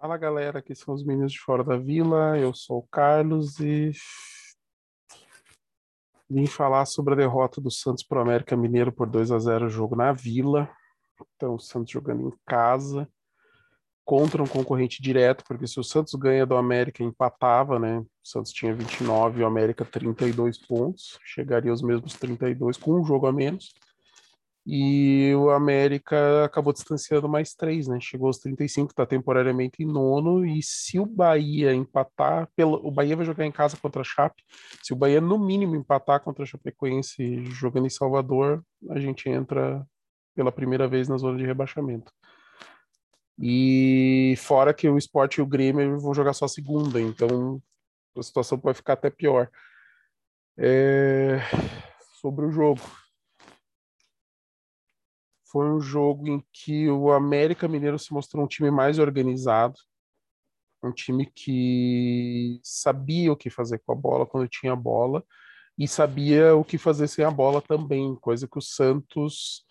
Fala galera, aqui são os meninos de fora da vila. Eu sou o Carlos e vim falar sobre a derrota do Santos para o América Mineiro por 2 a 0 jogo na Vila. Então, o Santos jogando em casa contra um concorrente direto, porque se o Santos ganha do América, empatava, né? O Santos tinha 29 e o América 32 pontos, chegaria aos mesmos 32 com um jogo a menos. E o América acabou distanciando mais três, né? Chegou aos 35, está temporariamente em nono. E se o Bahia empatar, pelo, o Bahia vai jogar em casa contra a Chape. Se o Bahia, no mínimo, empatar contra a Chapecoense jogando em Salvador, a gente entra pela primeira vez na zona de rebaixamento. E fora que o Sport e o Grêmio vão jogar só segunda, então a situação pode ficar até pior. É... Sobre o jogo foi um jogo em que o América Mineiro se mostrou um time mais organizado, um time que sabia o que fazer com a bola quando tinha a bola e sabia o que fazer sem a bola também, coisa que o Santos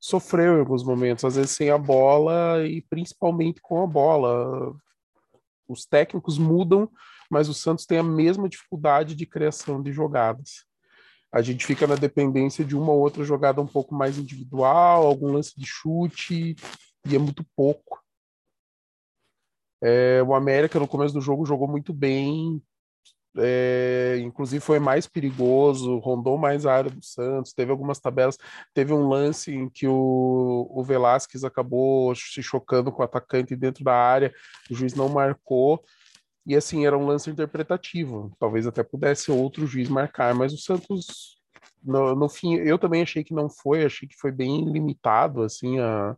sofreu em alguns momentos, às vezes sem a bola e principalmente com a bola. Os técnicos mudam, mas o Santos tem a mesma dificuldade de criação de jogadas a gente fica na dependência de uma ou outra jogada um pouco mais individual, algum lance de chute, e é muito pouco. É, o América, no começo do jogo, jogou muito bem, é, inclusive foi mais perigoso, rondou mais a área do Santos, teve algumas tabelas, teve um lance em que o, o Velasquez acabou se chocando com o atacante dentro da área, o juiz não marcou, e assim, era um lance interpretativo. Talvez até pudesse outro juiz marcar, mas o Santos, no, no fim, eu também achei que não foi, achei que foi bem limitado, assim, a,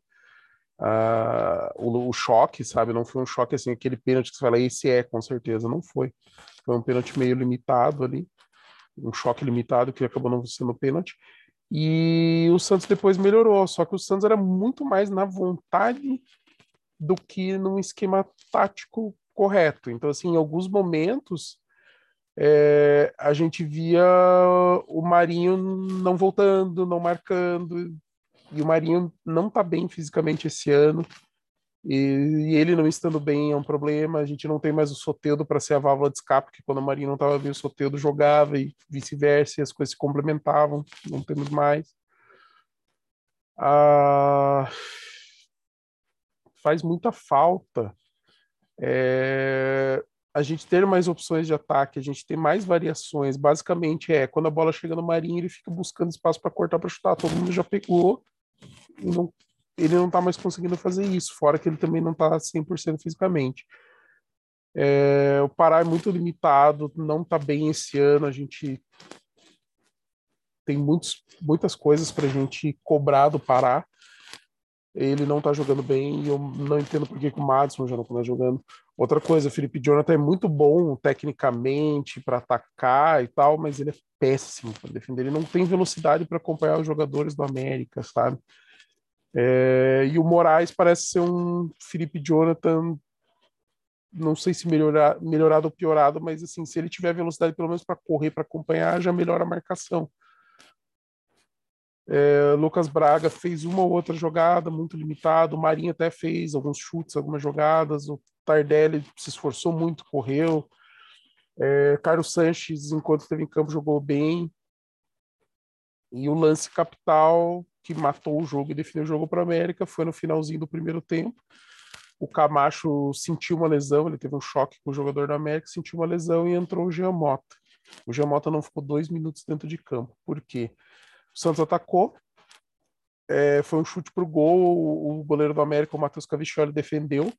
a, o, o, choque, sabe? Não foi um choque assim, aquele pênalti que você fala, esse é, com certeza, não foi. Foi um pênalti meio limitado ali, um choque limitado que acabou não sendo pênalti. E o Santos depois melhorou, só que o Santos era muito mais na vontade do que num esquema tático correto. Então, assim, em alguns momentos é, a gente via o Marinho não voltando, não marcando, e o Marinho não está bem fisicamente esse ano. E, e, ele não estando bem é um problema. A gente não tem mais o Soteudo para ser a válvula de escape, porque quando o Marinho não estava bem, o Soteudo jogava e vice-versa, e as coisas se complementavam. Não temos mais. Ah, faz muita falta é, a gente ter mais opções de ataque, a gente ter mais variações, basicamente é quando a bola chega no Marinho, ele fica buscando espaço para cortar para chutar. Todo mundo já pegou não, ele não está mais conseguindo fazer isso, fora que ele também não está 100% fisicamente. É, o Pará é muito limitado, não está bem esse ano, a gente tem muitos, muitas coisas para a gente cobrar do Pará ele não tá jogando bem e eu não entendo por que, que o Madison já não tá jogando. Outra coisa, Felipe Jonathan é muito bom tecnicamente para atacar e tal, mas ele é péssimo para defender. Ele não tem velocidade para acompanhar os jogadores do América, sabe? É, e o Moraes parece ser um Felipe Jonathan, não sei se melhorar, melhorado ou piorado, mas assim, se ele tiver velocidade pelo menos para correr, para acompanhar, já melhora a marcação. É, Lucas Braga fez uma ou outra jogada muito limitado, o Marinho até fez alguns chutes, algumas jogadas, o Tardelli se esforçou muito, correu. É, Carlos Sanches, enquanto esteve em campo, jogou bem. E o lance capital que matou o jogo e definiu o jogo para a América foi no finalzinho do primeiro tempo. O Camacho sentiu uma lesão, ele teve um choque com o jogador da América, sentiu uma lesão e entrou o Jean Mota. O Jean Mota não ficou dois minutos dentro de campo. Por quê? O Santos atacou, é, foi um chute para o gol, o goleiro do América, o Matheus Cavicchioli, defendeu,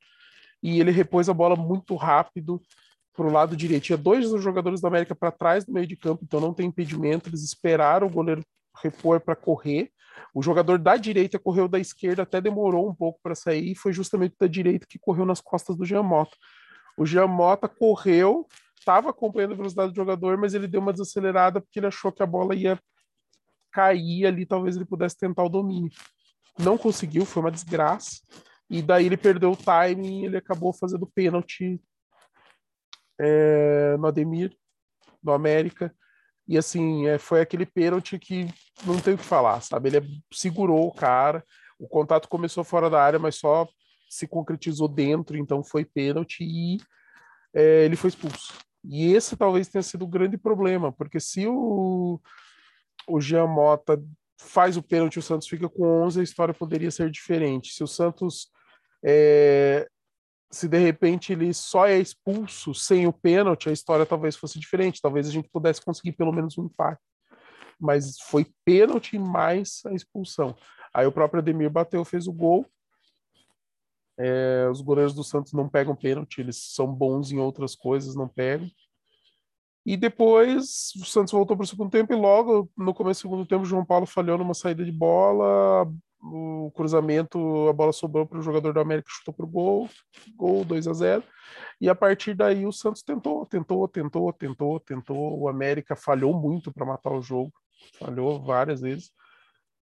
e ele repôs a bola muito rápido para o lado direito. Tinha dois dos jogadores do América para trás do meio de campo, então não tem impedimento, eles esperaram o goleiro repor para correr. O jogador da direita correu da esquerda, até demorou um pouco para sair, e foi justamente da direita que correu nas costas do Giamota. O Giamota correu, estava acompanhando a velocidade do jogador, mas ele deu uma desacelerada porque ele achou que a bola ia cair ali, talvez ele pudesse tentar o domínio. Não conseguiu, foi uma desgraça. E daí ele perdeu o timing, ele acabou fazendo pênalti é, no Ademir, no América. E assim, é, foi aquele pênalti que não tem o que falar, sabe? Ele segurou o cara, o contato começou fora da área, mas só se concretizou dentro, então foi pênalti e é, ele foi expulso. E esse talvez tenha sido o grande problema, porque se o, o Jean Mota faz o pênalti o Santos fica com 11, a história poderia ser diferente. Se o Santos é, se de repente ele só é expulso sem o pênalti, a história talvez fosse diferente. Talvez a gente pudesse conseguir pelo menos um empate. Mas foi pênalti mais a expulsão. Aí o próprio Ademir bateu, fez o gol. É, os goleiros do Santos não pegam pênalti, eles são bons em outras coisas, não pegam. E depois o Santos voltou para o segundo tempo e logo no começo do segundo tempo o João Paulo falhou numa saída de bola, o cruzamento, a bola sobrou para o jogador do América, chutou para o gol, gol 2 a 0 e a partir daí o Santos tentou, tentou, tentou, tentou, tentou, o América falhou muito para matar o jogo, falhou várias vezes,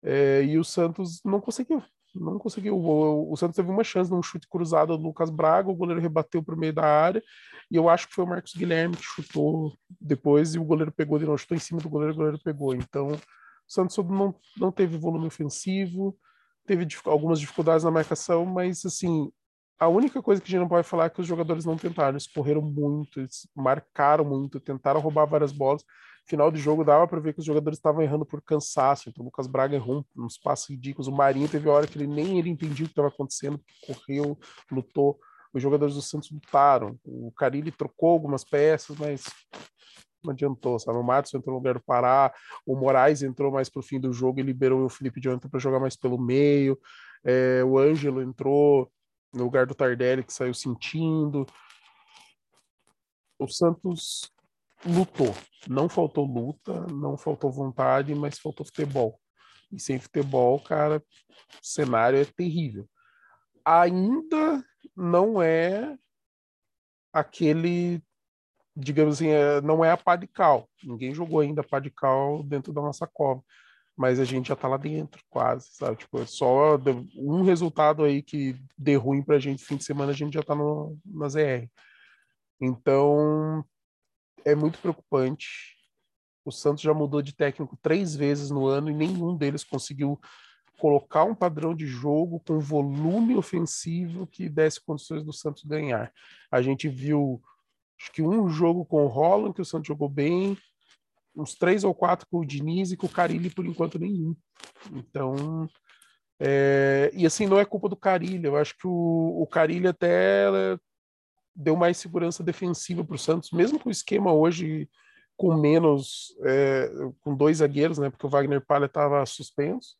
é, e o Santos não conseguiu, não conseguiu. O, o, Santos teve uma chance num chute cruzado do Lucas Braga, o goleiro rebateu para o meio da área, e eu acho que foi o Marcos Guilherme que chutou depois, e o goleiro pegou de novo, chutou em cima do goleiro, o goleiro pegou. Então, o Santos não, não teve volume ofensivo, teve algumas dificuldades na marcação, mas assim, a única coisa que a gente não pode falar é que os jogadores não tentaram, eles correram muito, eles marcaram muito, tentaram roubar várias bolas final de jogo dava para ver que os jogadores estavam errando por cansaço. Então o Lucas Braga errou uns passos ridículos. O Marinho teve hora que ele nem ele entendia o que estava acontecendo, correu, lutou. Os jogadores do Santos lutaram. O Carilli trocou algumas peças, mas não adiantou, sabe? O Matos entrou no lugar do Pará, o Moraes entrou mais pro fim do jogo e liberou o Felipe Jonathan para jogar mais pelo meio. É, o Ângelo entrou no lugar do Tardelli, que saiu sentindo. O Santos lutou. Não faltou luta, não faltou vontade, mas faltou futebol. E sem futebol, cara, o cenário é terrível. Ainda não é aquele, digamos assim, é, não é a pá de cal. Ninguém jogou ainda a pá de cal dentro da nossa cova. Mas a gente já tá lá dentro, quase, sabe? Tipo, é só um resultado aí que dê ruim pra gente fim de semana, a gente já tá no, na ZR. Então, é muito preocupante. O Santos já mudou de técnico três vezes no ano e nenhum deles conseguiu colocar um padrão de jogo com volume ofensivo que desse condições do Santos ganhar. A gente viu acho que um jogo com o Roland que o Santos jogou bem, uns três ou quatro com o Diniz e com o Carilli por enquanto nenhum. Então, é... e assim não é culpa do Carilli. Eu acho que o, o Carilli até deu mais segurança defensiva para o Santos, mesmo com o esquema hoje com menos, é, com dois zagueiros, né? Porque o Wagner Palha estava suspenso.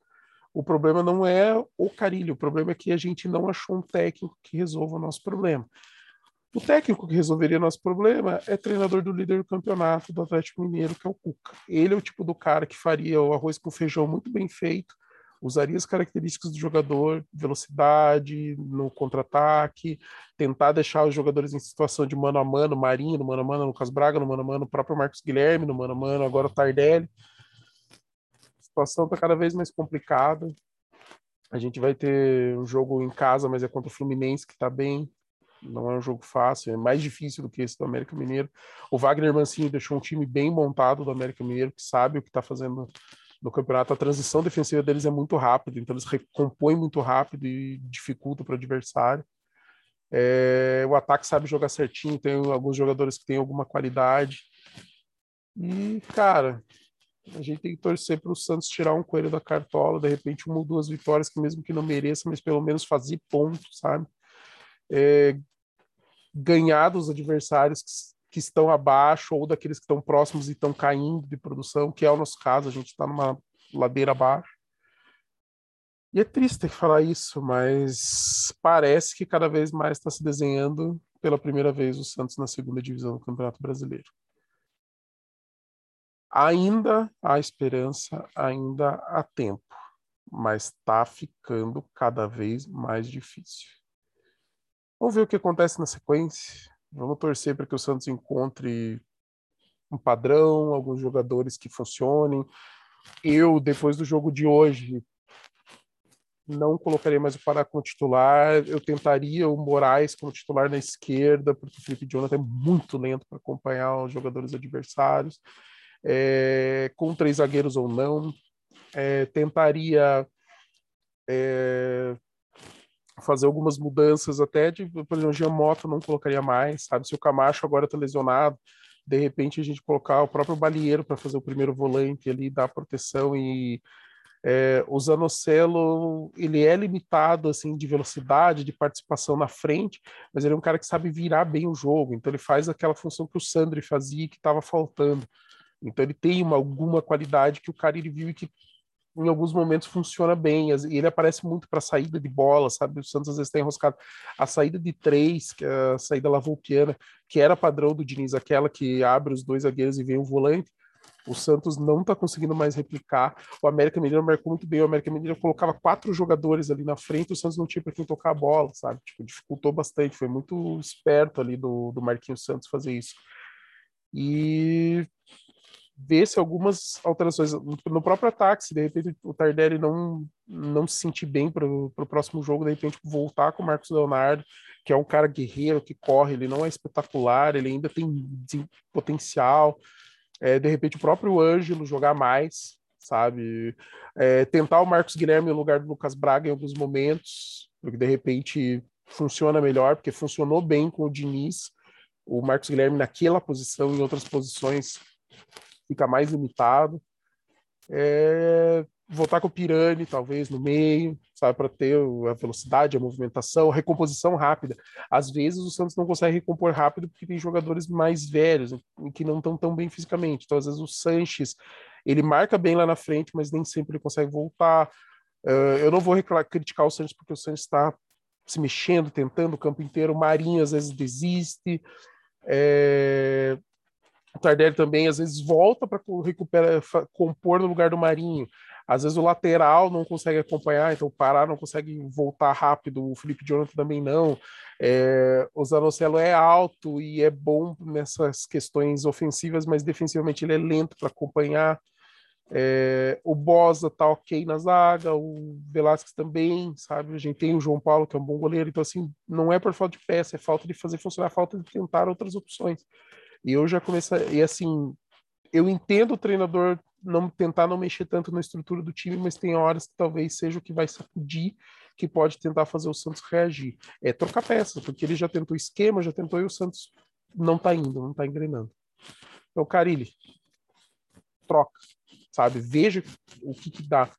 O problema não é o Carilho, o problema é que a gente não achou um técnico que resolva o nosso problema. O técnico que resolveria nosso problema é treinador do líder do campeonato do Atlético Mineiro, que é o Cuca. Ele é o tipo do cara que faria o arroz com feijão muito bem feito, usaria as características do jogador, velocidade no contra-ataque, tentar deixar os jogadores em situação de mano a mano, Marinho no mano a mano, Lucas Braga no mano a mano, o próprio Marcos Guilherme no mano a mano, agora o Tardelli. A situação está cada vez mais complicada. A gente vai ter um jogo em casa, mas é contra o Fluminense, que está bem. Não é um jogo fácil, é mais difícil do que esse do América Mineiro. O Wagner Mancini deixou um time bem montado do América Mineiro, que sabe o que está fazendo no campeonato, a transição defensiva deles é muito rápida, então eles recompõem muito rápido e dificultam para o adversário. É, o ataque sabe jogar certinho, tem alguns jogadores que têm alguma qualidade. E, cara, a gente tem que torcer para o Santos tirar um coelho da cartola, de repente uma ou duas vitórias que mesmo que não mereça, mas pelo menos fazer pontos, sabe? É, ganhar dos adversários que, que estão abaixo ou daqueles que estão próximos e estão caindo de produção, que é o nosso caso, a gente está numa ladeira abaixo. E é triste falar isso, mas parece que cada vez mais está se desenhando pela primeira vez o Santos na segunda divisão do Campeonato Brasileiro. Ainda há esperança, ainda há tempo, mas está ficando cada vez mais difícil. Vamos ver o que acontece na sequência. Vamos torcer para que o Santos encontre um padrão, alguns jogadores que funcionem. Eu, depois do jogo de hoje, não colocaria mais o Pará como titular. Eu tentaria o Moraes como titular na esquerda, porque o Felipe Jonathan é muito lento para acompanhar os jogadores adversários. É, com três zagueiros ou não. É, tentaria é, fazer algumas mudanças até de, por exemplo, o Giamotto não colocaria mais, sabe? Se o Camacho agora está lesionado, de repente a gente colocar o próprio Balieiro para fazer o primeiro volante ali, dar proteção e é, o Zanocelo, ele é limitado assim de velocidade, de participação na frente, mas ele é um cara que sabe virar bem o jogo, então ele faz aquela função que o Sandri fazia que estava faltando. Então ele tem uma, alguma qualidade que o cara ele viu e que em alguns momentos funciona bem. E ele aparece muito para saída de bola, sabe? O Santos às vezes tem enroscado. A saída de três, que é a saída lavoupiana, que era padrão do Diniz, aquela que abre os dois zagueiros e vem o volante. O Santos não está conseguindo mais replicar. O América Mineiro marcou muito bem. O América Mineiro colocava quatro jogadores ali na frente. O Santos não tinha para quem tocar a bola, sabe? Tipo, dificultou bastante. Foi muito esperto ali do, do Marquinhos Santos fazer isso. E ver-se algumas alterações no próprio ataque, se de repente o Tardelli não, não se sentir bem para o próximo jogo, de repente voltar com o Marcos Leonardo, que é um cara guerreiro, que corre, ele não é espetacular, ele ainda tem potencial, é, de repente o próprio Ângelo jogar mais, sabe, é, tentar o Marcos Guilherme no lugar do Lucas Braga em alguns momentos, porque de repente funciona melhor, porque funcionou bem com o Diniz, o Marcos Guilherme naquela posição, em outras posições fica mais limitado. É, voltar com o Pirani, talvez, no meio, sabe, para ter a velocidade, a movimentação, a recomposição rápida. Às vezes o Santos não consegue recompor rápido porque tem jogadores mais velhos que não estão tão bem fisicamente. Então, às vezes o Sanches, ele marca bem lá na frente, mas nem sempre ele consegue voltar. Uh, eu não vou criticar o Sanches porque o Sanches está se mexendo, tentando o campo inteiro. O Marinho às vezes desiste. É, o Tardelli também às vezes volta para recuperar, compor no lugar do Marinho. Às vezes o lateral não consegue acompanhar, então o Pará não consegue voltar rápido, o Felipe Jonathan também não. É, o Zanocelo é alto e é bom nessas questões ofensivas, mas defensivamente ele é lento para acompanhar. É, o Bosa tá ok na zaga, o Velasquez também, sabe? A gente tem o João Paulo, que é um bom goleiro, então assim, não é por falta de peça, é falta de fazer funcionar, falta de tentar outras opções. E eu já comecei, e assim, eu entendo o treinador não tentar não mexer tanto na estrutura do time, mas tem horas que talvez seja o que vai sacudir, que pode tentar fazer o Santos reagir. É trocar peças, porque ele já tentou esquema, já tentou e o Santos não tá indo, não tá engrenando. Então, Carilli, troca, sabe? Veja o que, que dá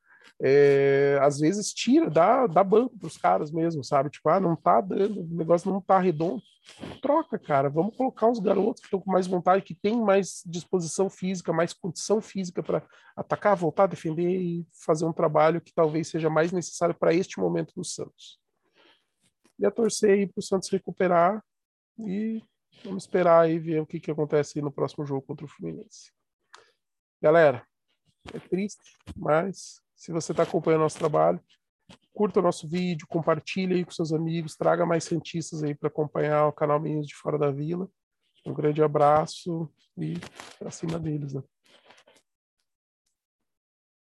é, às vezes tira, dá, dá banco para os caras mesmo, sabe? Tipo, ah, não tá dando, o negócio não tá redondo. Troca, cara. Vamos colocar os garotos que estão com mais vontade, que têm mais disposição física, mais condição física para atacar, voltar, defender e fazer um trabalho que talvez seja mais necessário para este momento do Santos. E a torcer aí para o Santos recuperar e vamos esperar aí ver o que, que acontece no próximo jogo contra o Fluminense. Galera, é triste, mas se você está acompanhando nosso trabalho, curta o nosso vídeo, compartilhe aí com seus amigos, traga mais cientistas aí para acompanhar o canal Meninos de Fora da Vila. Um grande abraço e para cima deles, né?